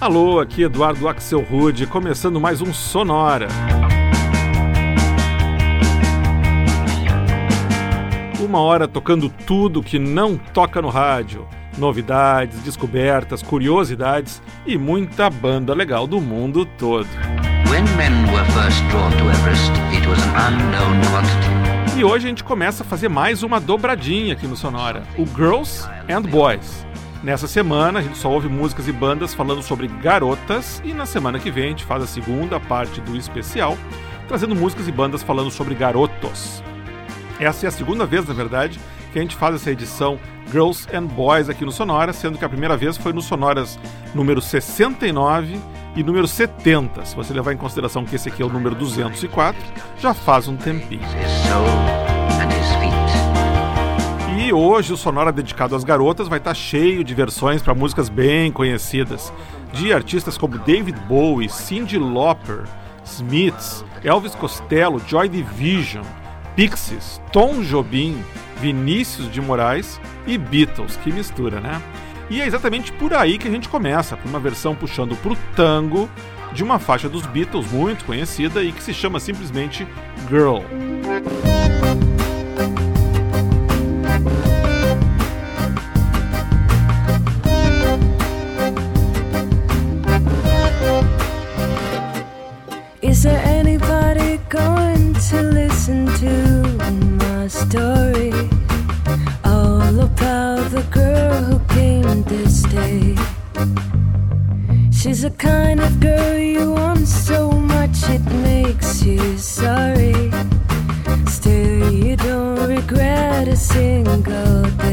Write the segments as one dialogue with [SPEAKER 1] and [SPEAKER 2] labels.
[SPEAKER 1] Alô, aqui Eduardo Axel Rude, começando mais um Sonora. Uma hora tocando tudo que não toca no rádio. Novidades, descobertas, curiosidades e muita banda legal do mundo todo. E hoje a gente começa a fazer mais uma dobradinha aqui no Sonora, o Girls and Boys. Nessa semana a gente só ouve músicas e bandas falando sobre garotas e na semana que vem a gente faz a segunda parte do especial, trazendo músicas e bandas falando sobre garotos. Essa é a segunda vez, na verdade, que a gente faz essa edição Girls and Boys aqui no Sonora, sendo que a primeira vez foi no Sonoras número 69 e número 70. Se você levar em consideração que esse aqui é o número 204, já faz um tempinho. E hoje o Sonora dedicado às garotas vai estar cheio de versões para músicas bem conhecidas, de artistas como David Bowie, Cyndi Lauper, Smiths, Elvis Costello, Joy Division, Pixies, Tom Jobim, Vinícius de Moraes e Beatles, que mistura, né? E é exatamente por aí que a gente começa, por uma versão puxando pro tango de uma faixa dos Beatles muito conhecida e que se chama simplesmente Girl.
[SPEAKER 2] Is there anybody going to listen to my story? All about the girl who came this day. She's the kind of girl you want so much it makes you sorry. Still, you don't regret a single day.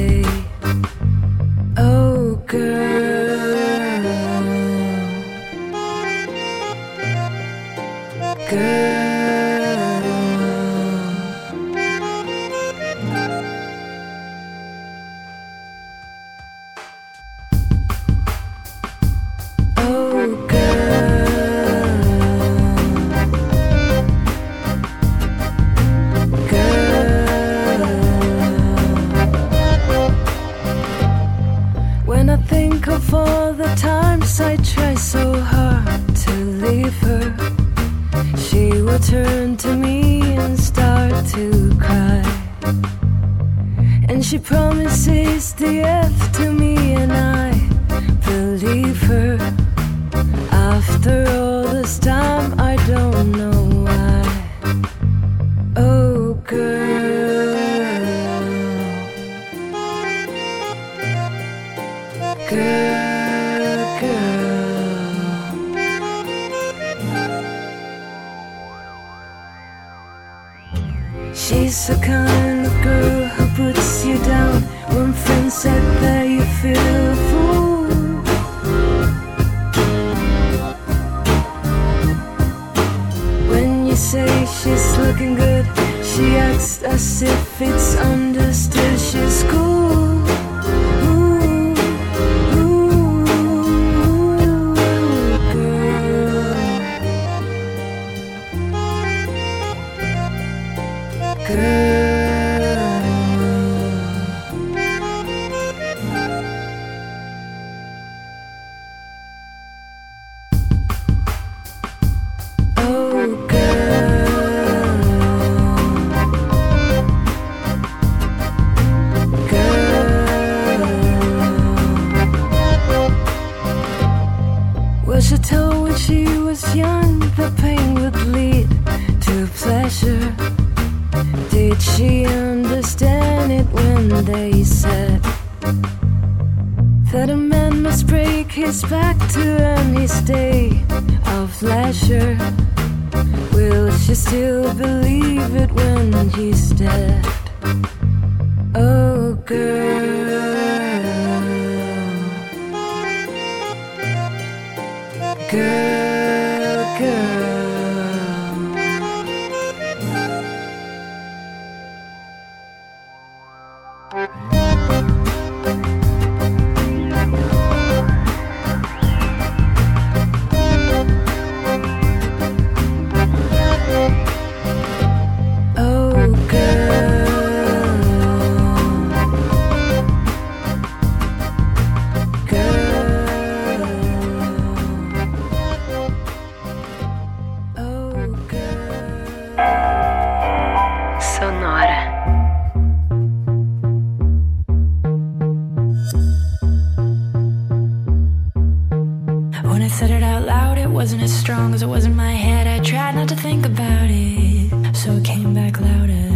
[SPEAKER 2] wasn't as strong as it was in my head. I tried not to think about it, so it came back louder.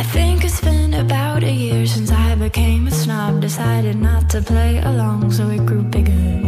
[SPEAKER 2] I think it's been about a year since I became a snob, decided not to play along, so it grew bigger.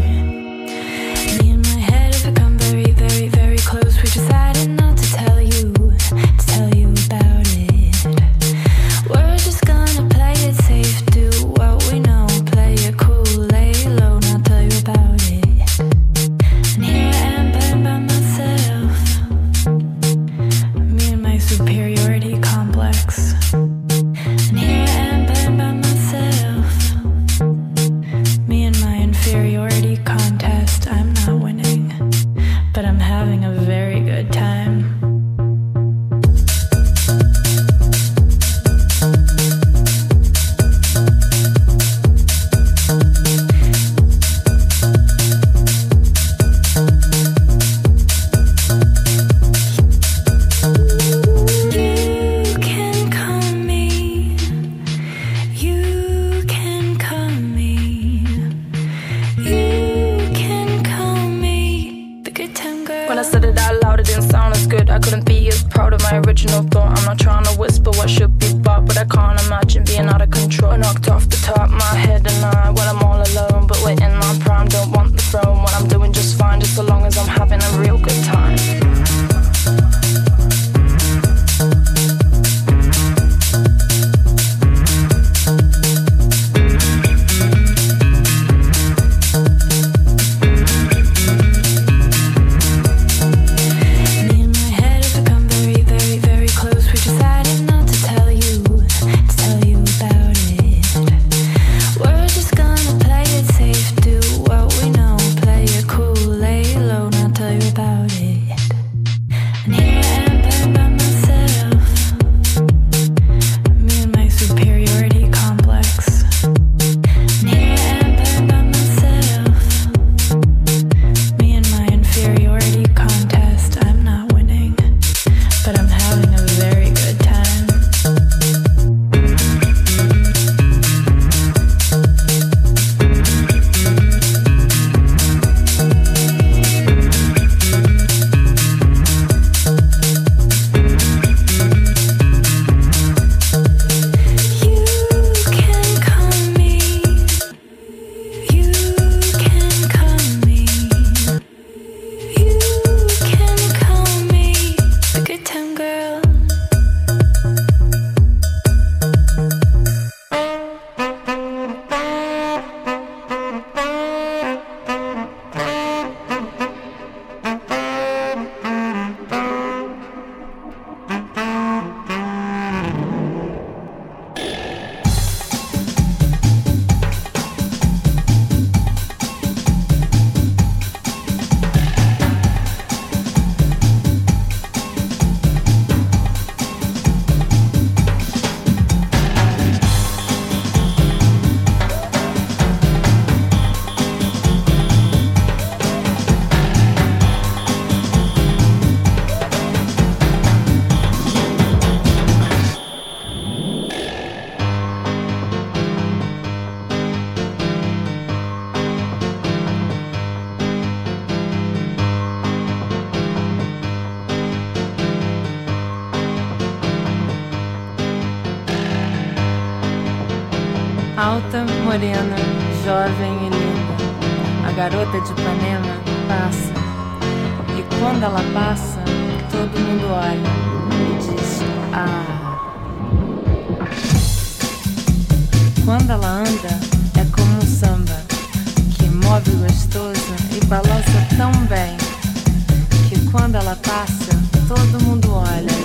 [SPEAKER 3] garota de Ipanema passa. E quando ela passa, todo mundo olha e diz: Ah. Quando ela anda, é como um samba que move gostoso e balança tão bem que quando ela passa, todo mundo olha.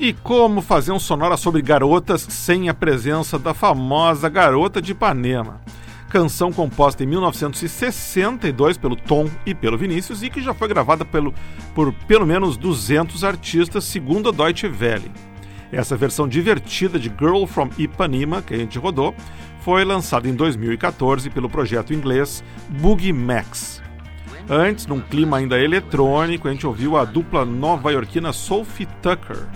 [SPEAKER 3] E como
[SPEAKER 1] fazer um sonora sobre garotas sem a presença da famosa Garota de Ipanema? Canção composta em 1962 pelo Tom e pelo Vinícius e que já foi gravada pelo, por pelo menos 200 artistas, segundo a Deutsche Welle. Essa versão divertida de Girl from Ipanema, que a gente rodou, foi lançada em 2014 pelo projeto inglês Boogie Max. Antes, num clima ainda eletrônico, a gente ouviu a dupla nova-iorquina Sophie Tucker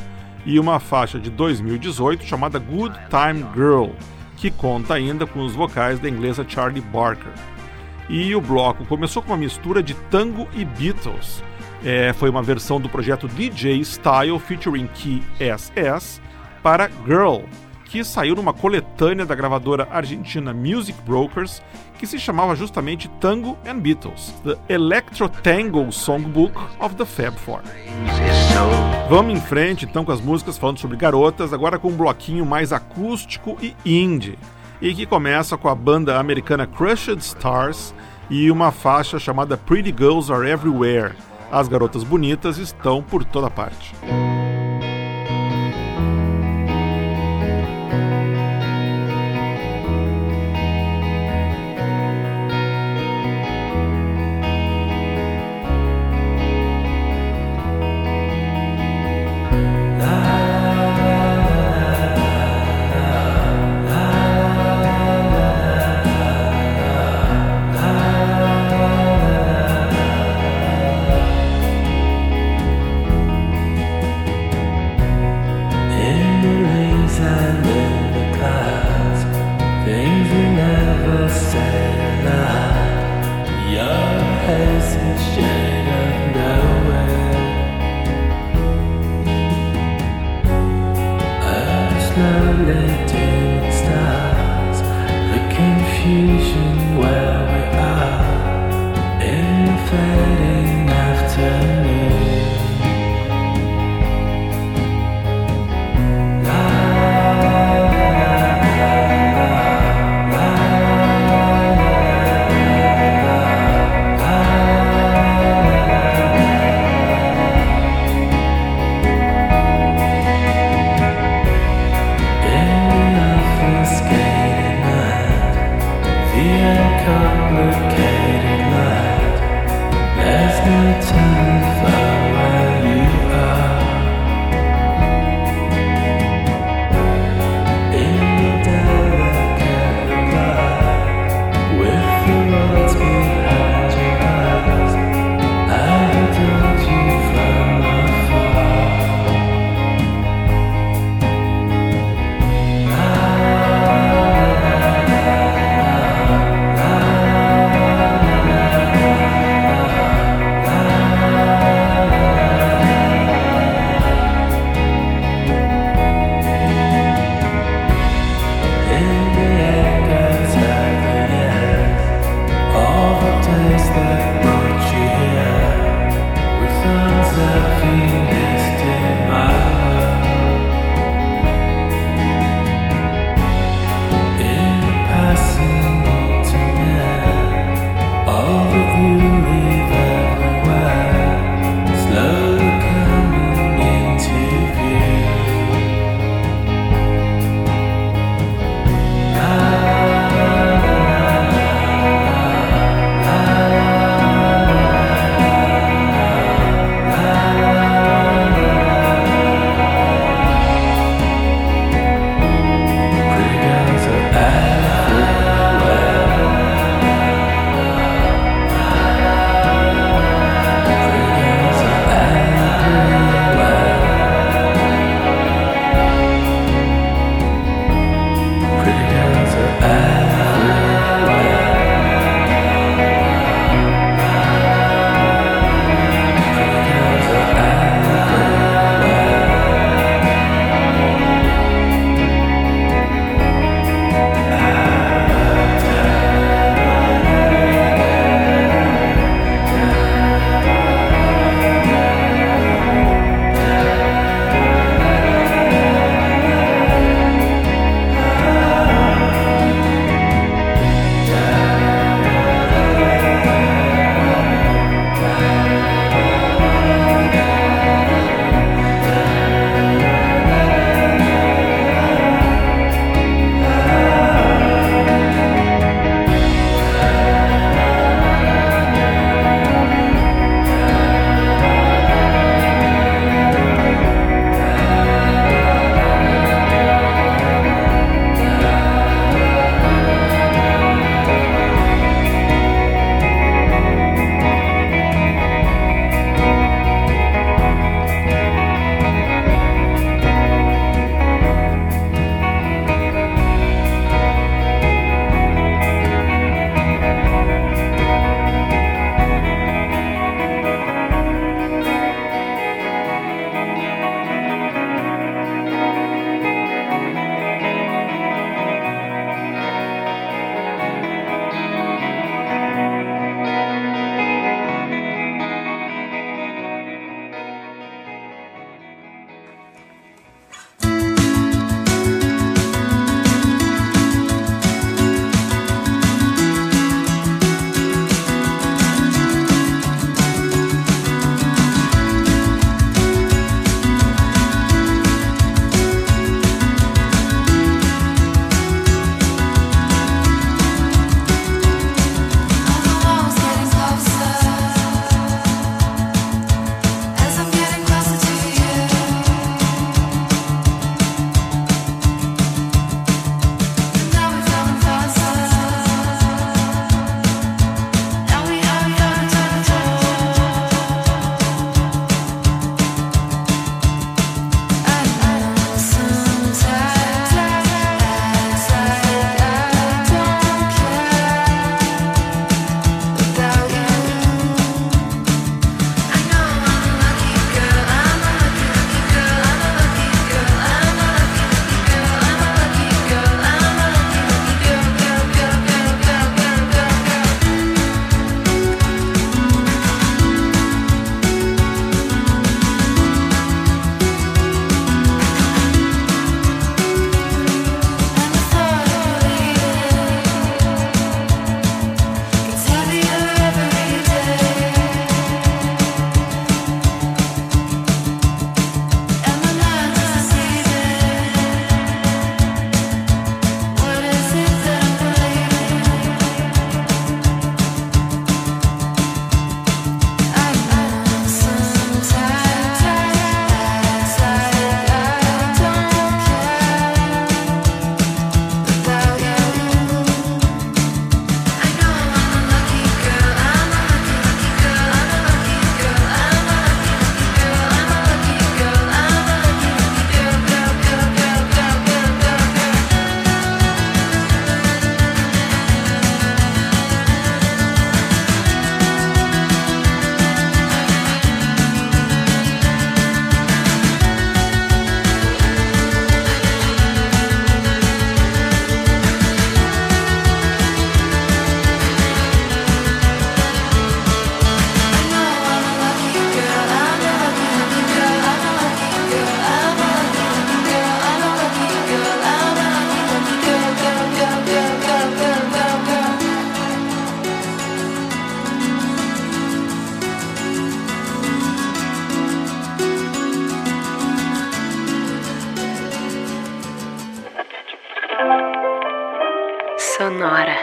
[SPEAKER 1] e uma faixa de 2018 chamada Good Time Girl, que conta ainda com os vocais da inglesa Charlie Barker. E o bloco começou com uma mistura de tango e Beatles. É, foi uma versão do projeto DJ Style featuring Key SS para Girl, que saiu numa coletânea da gravadora argentina Music Brokers, que se chamava justamente Tango and Beatles, The Electro Tango Songbook of the Fab Four. Vamos em frente então com as músicas falando sobre garotas, agora com um bloquinho mais acústico e indie, e que começa com a banda americana Crushed Stars e uma faixa chamada Pretty Girls Are Everywhere. As garotas bonitas estão por toda parte.
[SPEAKER 4] sonora.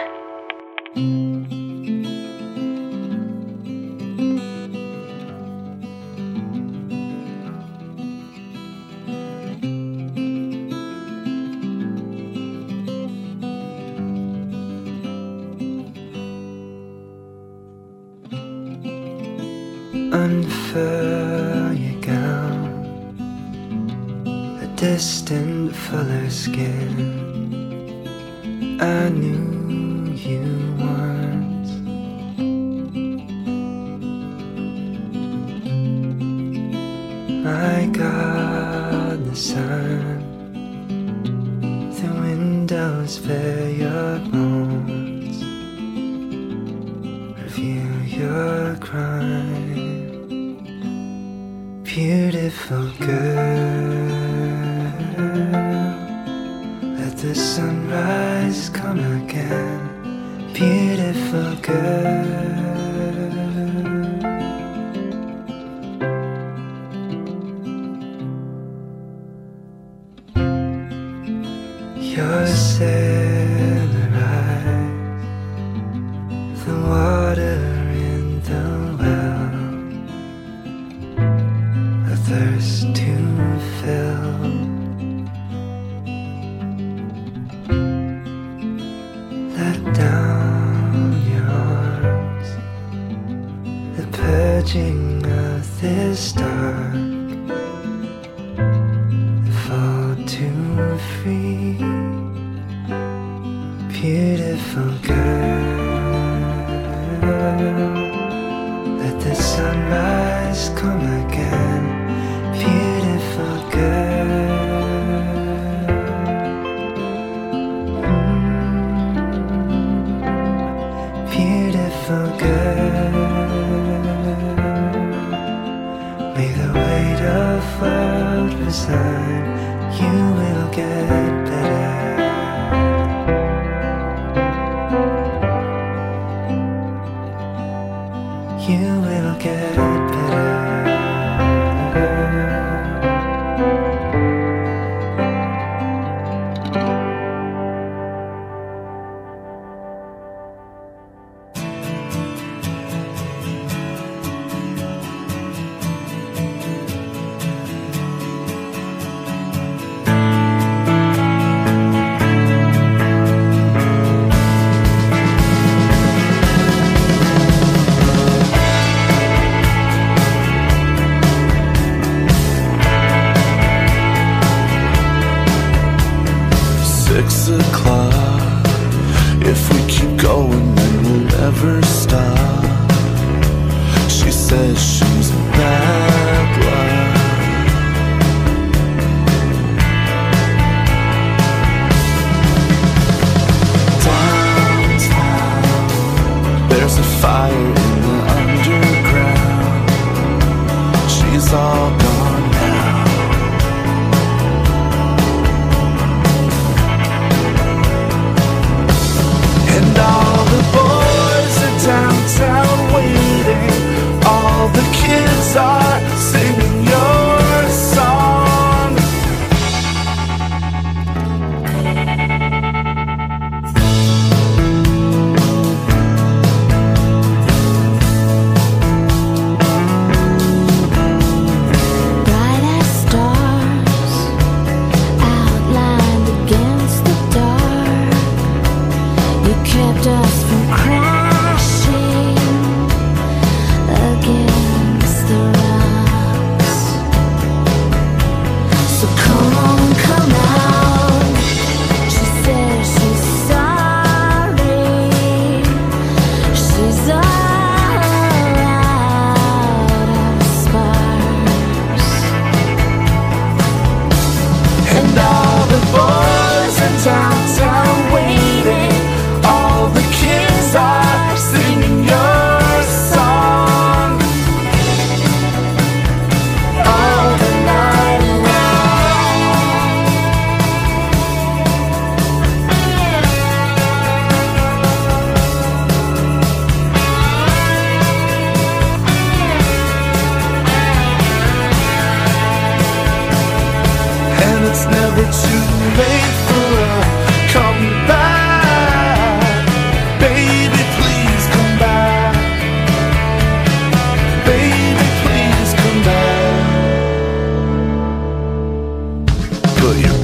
[SPEAKER 5] feet. Beautiful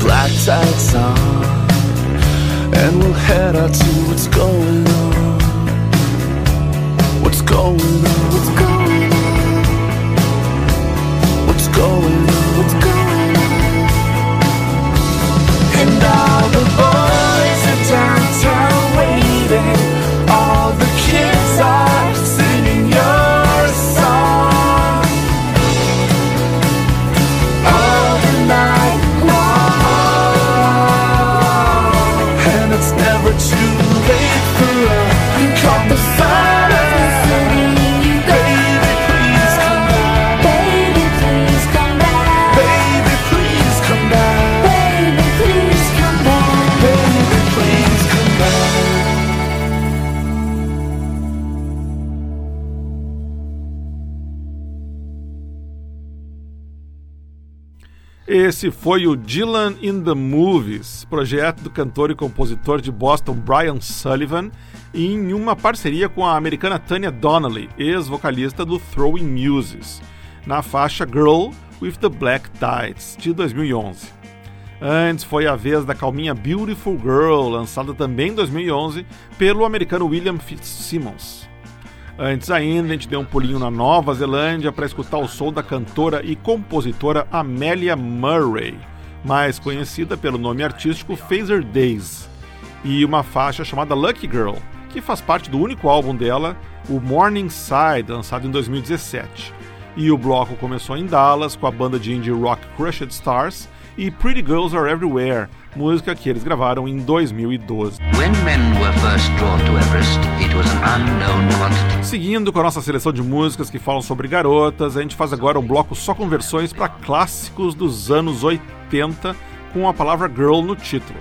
[SPEAKER 6] black tights on And
[SPEAKER 5] we'll head out to what's going on. What's going on? What's going on? What's going on? What's going on? And all the boys
[SPEAKER 1] Esse foi o Dylan in the Movies, projeto do cantor e compositor de Boston Brian Sullivan, em uma parceria com a americana Tanya Donnelly, ex-vocalista do Throwing Muses, na faixa Girl with the Black Tights, de 2011. Antes foi a vez da calminha Beautiful Girl, lançada também em 2011 pelo americano William Fitzsimmons. Antes ainda, a gente deu um pulinho na Nova Zelândia para escutar o som da cantora e compositora Amelia Murray, mais conhecida pelo nome artístico Phaser Days, e uma faixa chamada Lucky Girl, que faz parte do único álbum dela, o Morning Side, lançado em 2017. E o bloco começou em Dallas com a banda de indie rock Crushed Stars e Pretty Girls Are Everywhere, música que eles gravaram em 2012.
[SPEAKER 7] When men were first brought to Everest, it was an unknown quantity.
[SPEAKER 1] Seguindo com a nossa seleção de músicas que falam sobre garotas, a gente faz agora um bloco só com versões para clássicos dos anos 80 com a palavra girl no título.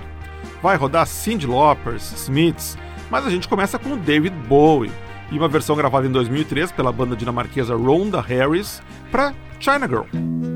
[SPEAKER 1] Vai rodar Cyndi Lauper, Smiths, mas a gente começa com o David Bowie e uma versão gravada em 2003 pela banda dinamarquesa Rhonda Harris para China Girl.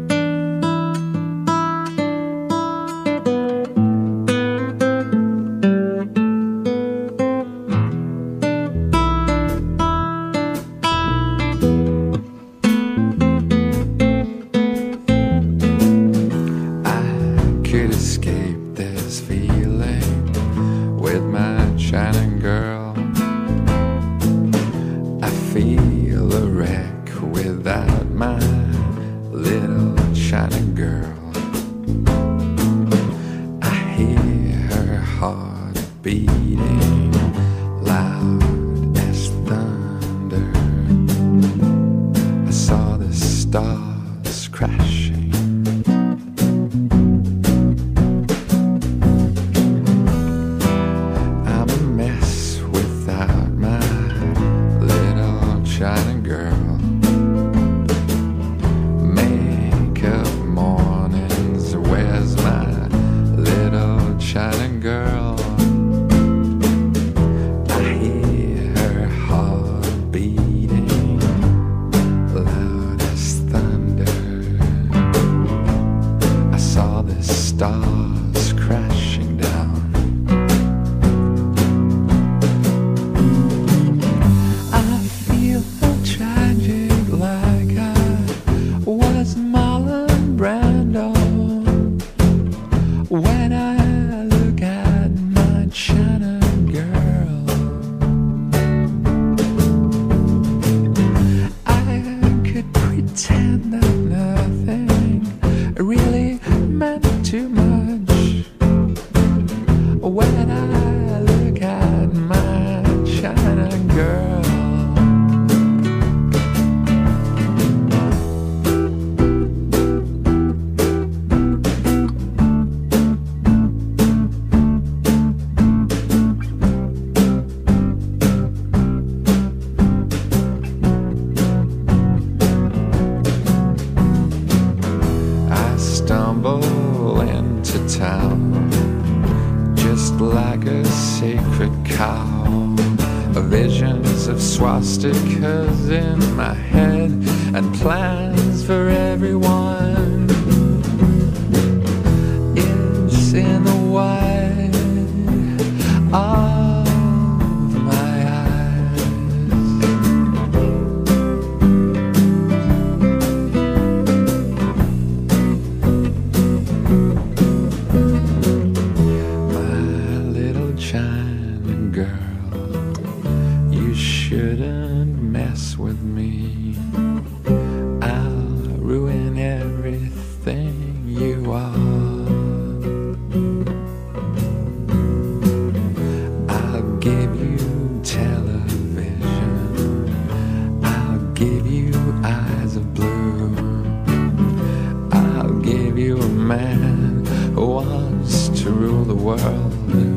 [SPEAKER 8] The stars world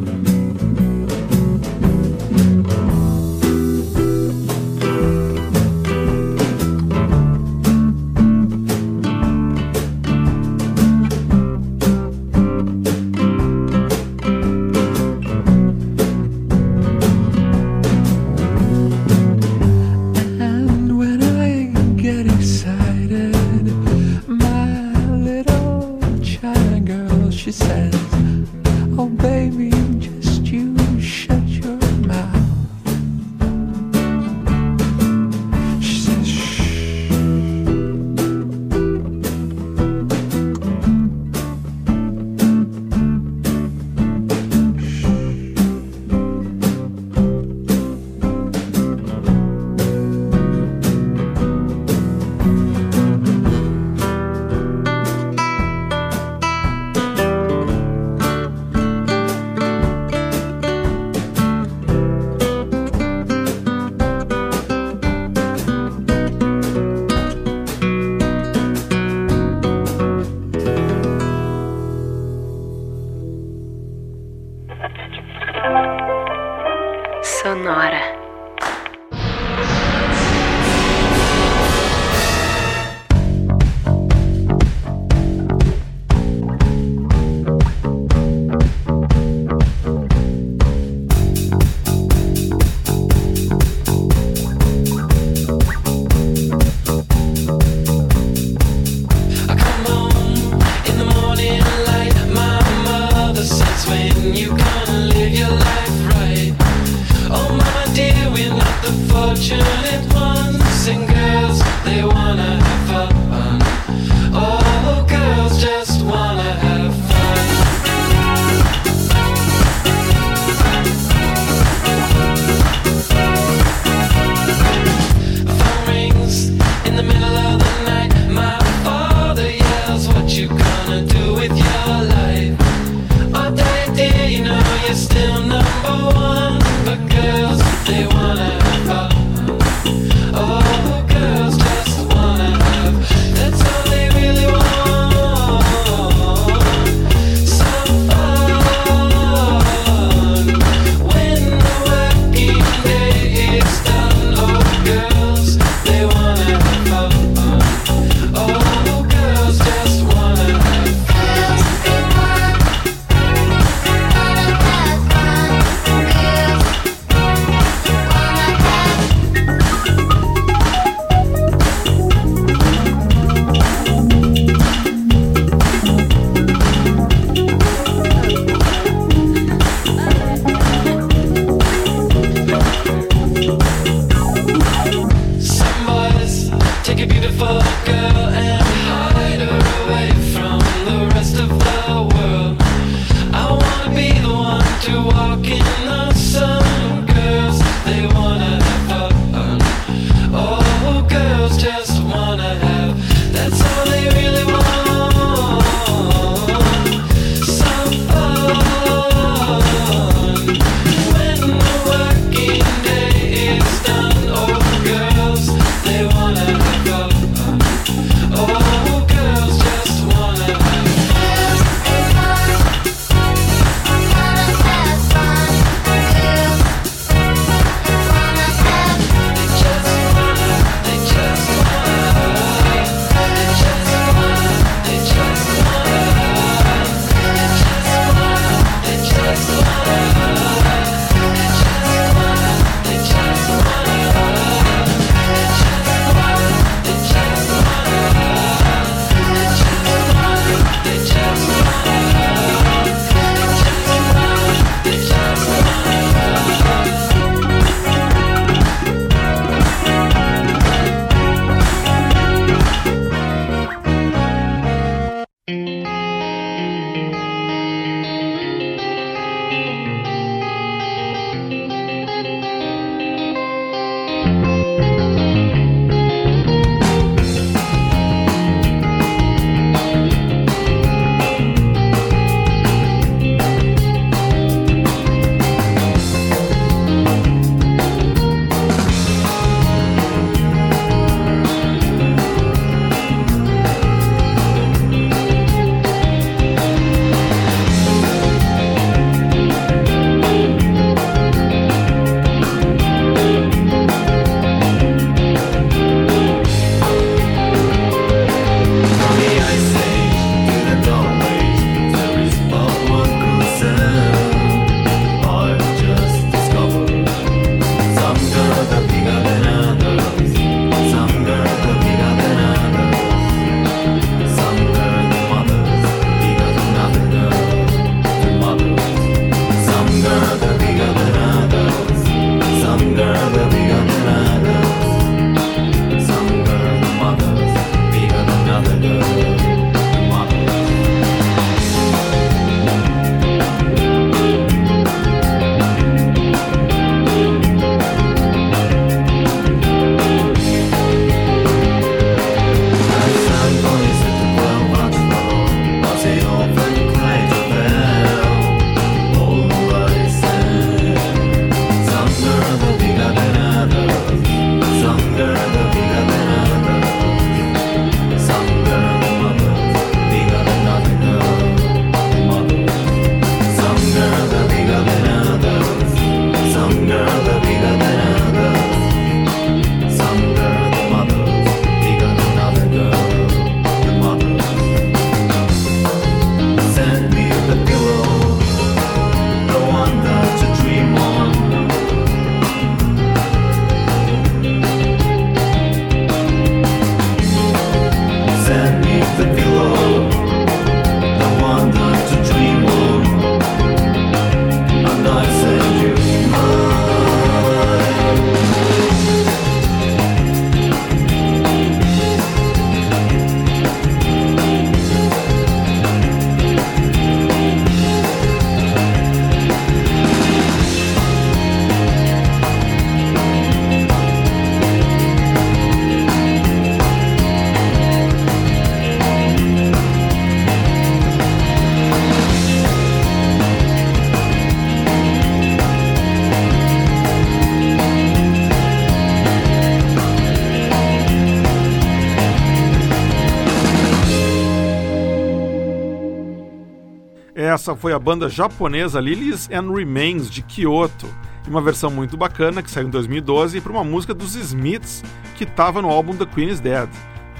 [SPEAKER 9] Essa foi a banda japonesa Lilies and Remains de Kyoto, uma versão muito bacana que saiu em 2012 para uma música dos Smiths que estava no álbum The Queen is Dead,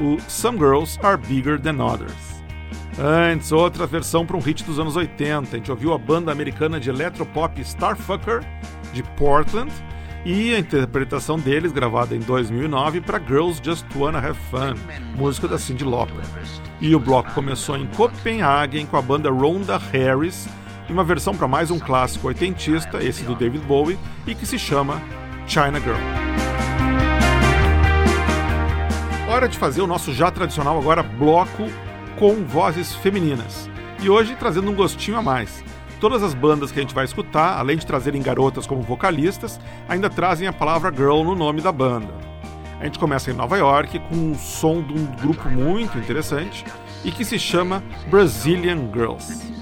[SPEAKER 9] o Some Girls Are Bigger Than Others. Antes, outra versão para um hit dos anos 80. A gente ouviu a banda americana de electropop Starfucker, de Portland, e a interpretação deles, gravada em 2009, para Girls Just Wanna Have Fun, música da Cyndi Lauper. E o bloco começou em Copenhagen com a banda Rhonda Harris, e uma versão para mais um clássico oitentista, esse do David Bowie, e que se chama China Girl. Hora de fazer o nosso já tradicional agora bloco com vozes femininas. E hoje trazendo um gostinho a mais. Todas as bandas que a gente vai escutar, além de trazerem garotas como vocalistas, ainda trazem a palavra girl no nome da banda. A gente começa em Nova York com um som de um grupo muito interessante e que se chama Brazilian Girls.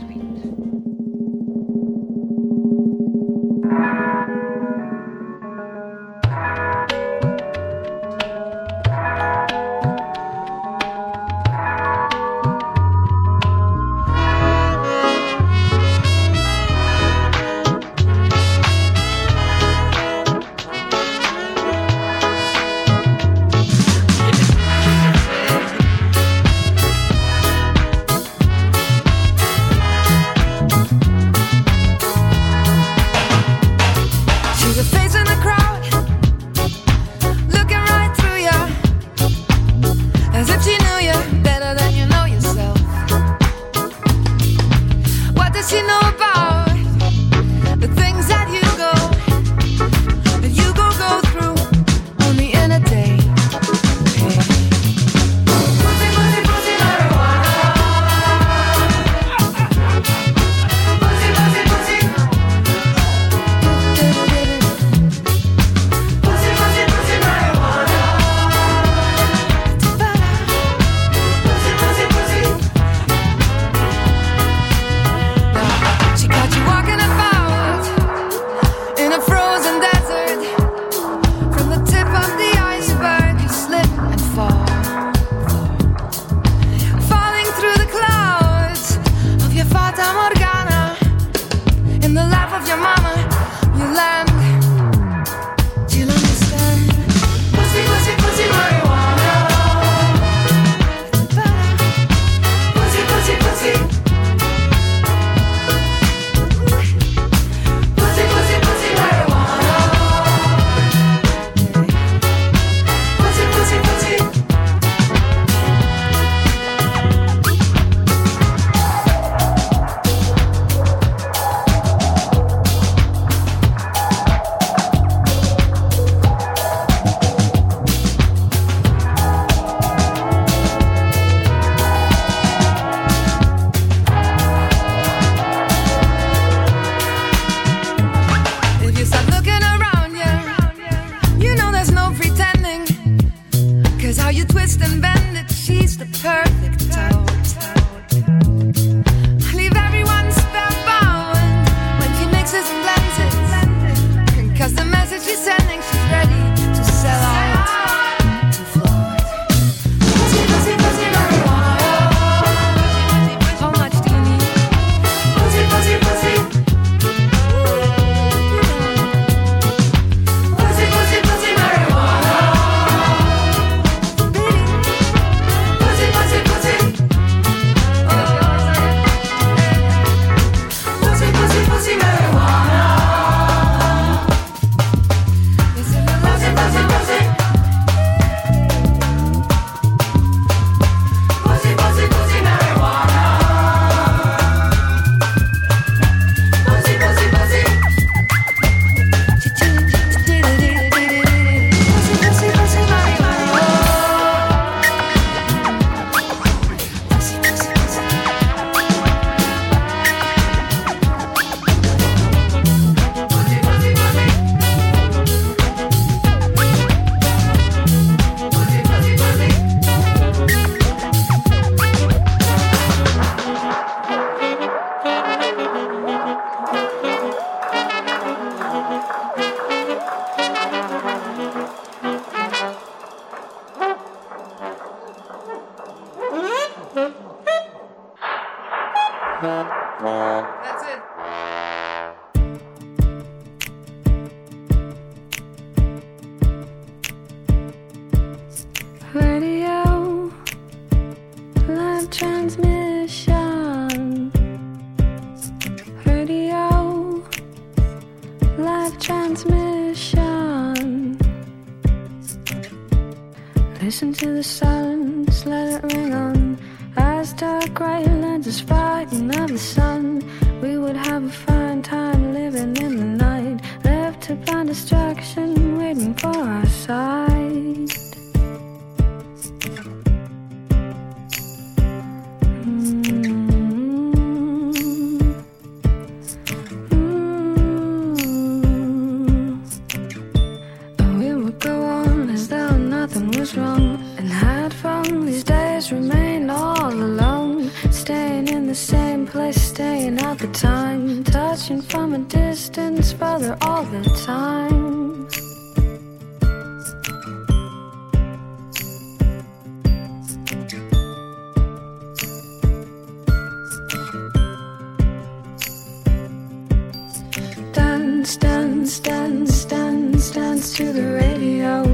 [SPEAKER 2] Dance, dance, dance, dance, dance to the radio.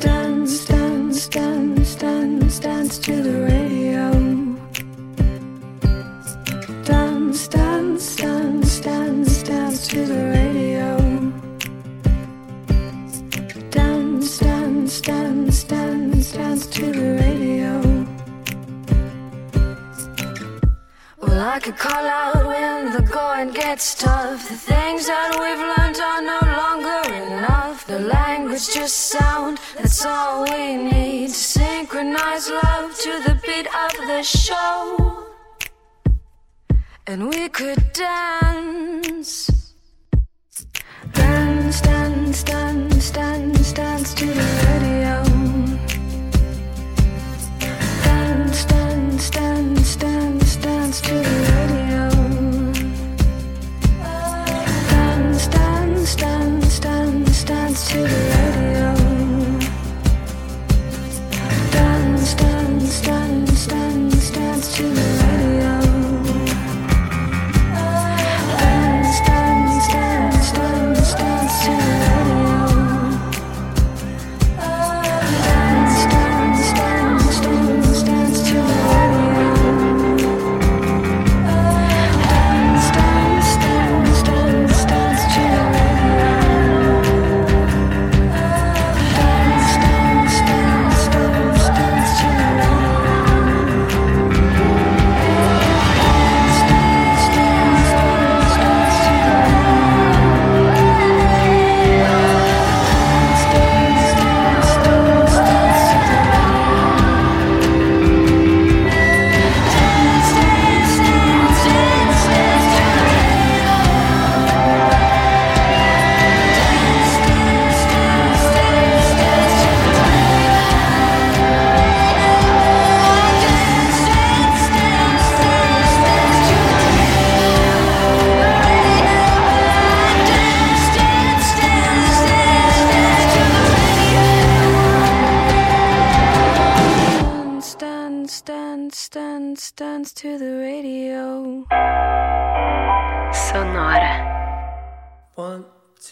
[SPEAKER 2] Dance, dance, dance, dance, dance to the radio. I could call out when the going gets tough. The things that we've learned are no longer enough. The language just sound, that's all we need. To synchronize love to the beat of the show. And we could dance. Dance, dance, dance, dance, dance to the radio. Dance, dance, dance, dance, dance to the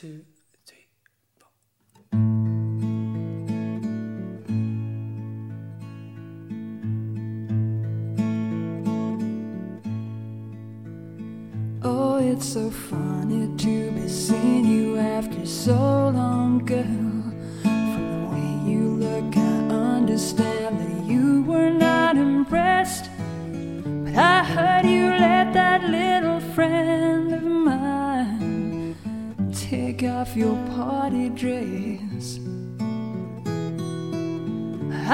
[SPEAKER 4] two, three.
[SPEAKER 10] Oh, it's so funny to be seeing you after so long, girl. From the way you look, I understand that you were not impressed. But I heard you let that little friend of mine take off your party dress.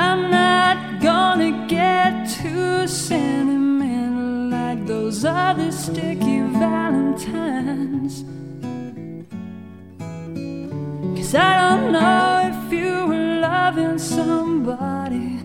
[SPEAKER 10] I'm not gonna get too sentimental like those other sticky valentines. Cause I don't know if you were loving somebody.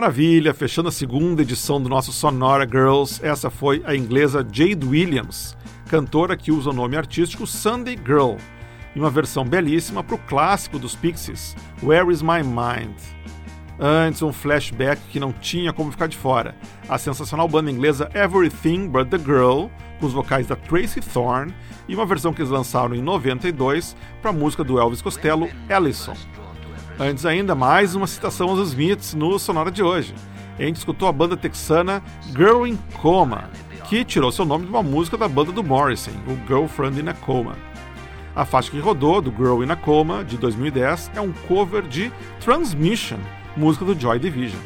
[SPEAKER 1] Maravilha, fechando a segunda edição do nosso Sonora Girls, essa foi a inglesa Jade Williams, cantora que usa o nome artístico Sunday Girl, e uma versão belíssima para o clássico dos Pixies, Where Is My Mind? Antes, um flashback que não tinha como ficar de fora. A sensacional banda inglesa Everything But The Girl, com os vocais da Tracy Thorn, e uma versão que eles lançaram em 92 para a música do Elvis Costello, Ellison. Antes ainda, mais uma citação aos Smiths no Sonora de hoje. A gente escutou a banda texana Girl in Coma, que tirou seu nome de uma música da banda do Morrison, o Girlfriend in a Coma. A faixa que rodou, do Girl in a Coma, de 2010, é um cover de Transmission, música do Joy Division.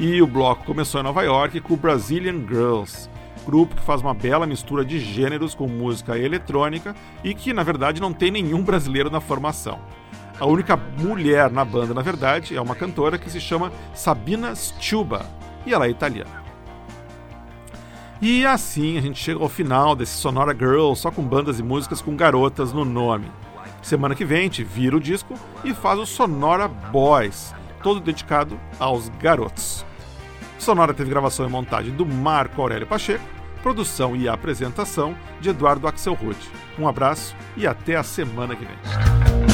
[SPEAKER 1] E o bloco começou em Nova York com o Brazilian Girls, grupo que faz uma bela mistura de gêneros com música eletrônica e que, na verdade, não tem nenhum brasileiro na formação. A única mulher na banda, na verdade, é uma cantora que se chama Sabina Stuba, e ela é italiana. E assim a gente chega ao final desse Sonora Girl só com bandas e músicas com garotas no nome. Semana que vem a gente vira o disco e faz o Sonora Boys, todo dedicado aos garotos. Sonora teve gravação e montagem do Marco Aurélio Pacheco, produção e apresentação de Eduardo Axelrod. Um abraço e até a semana que vem.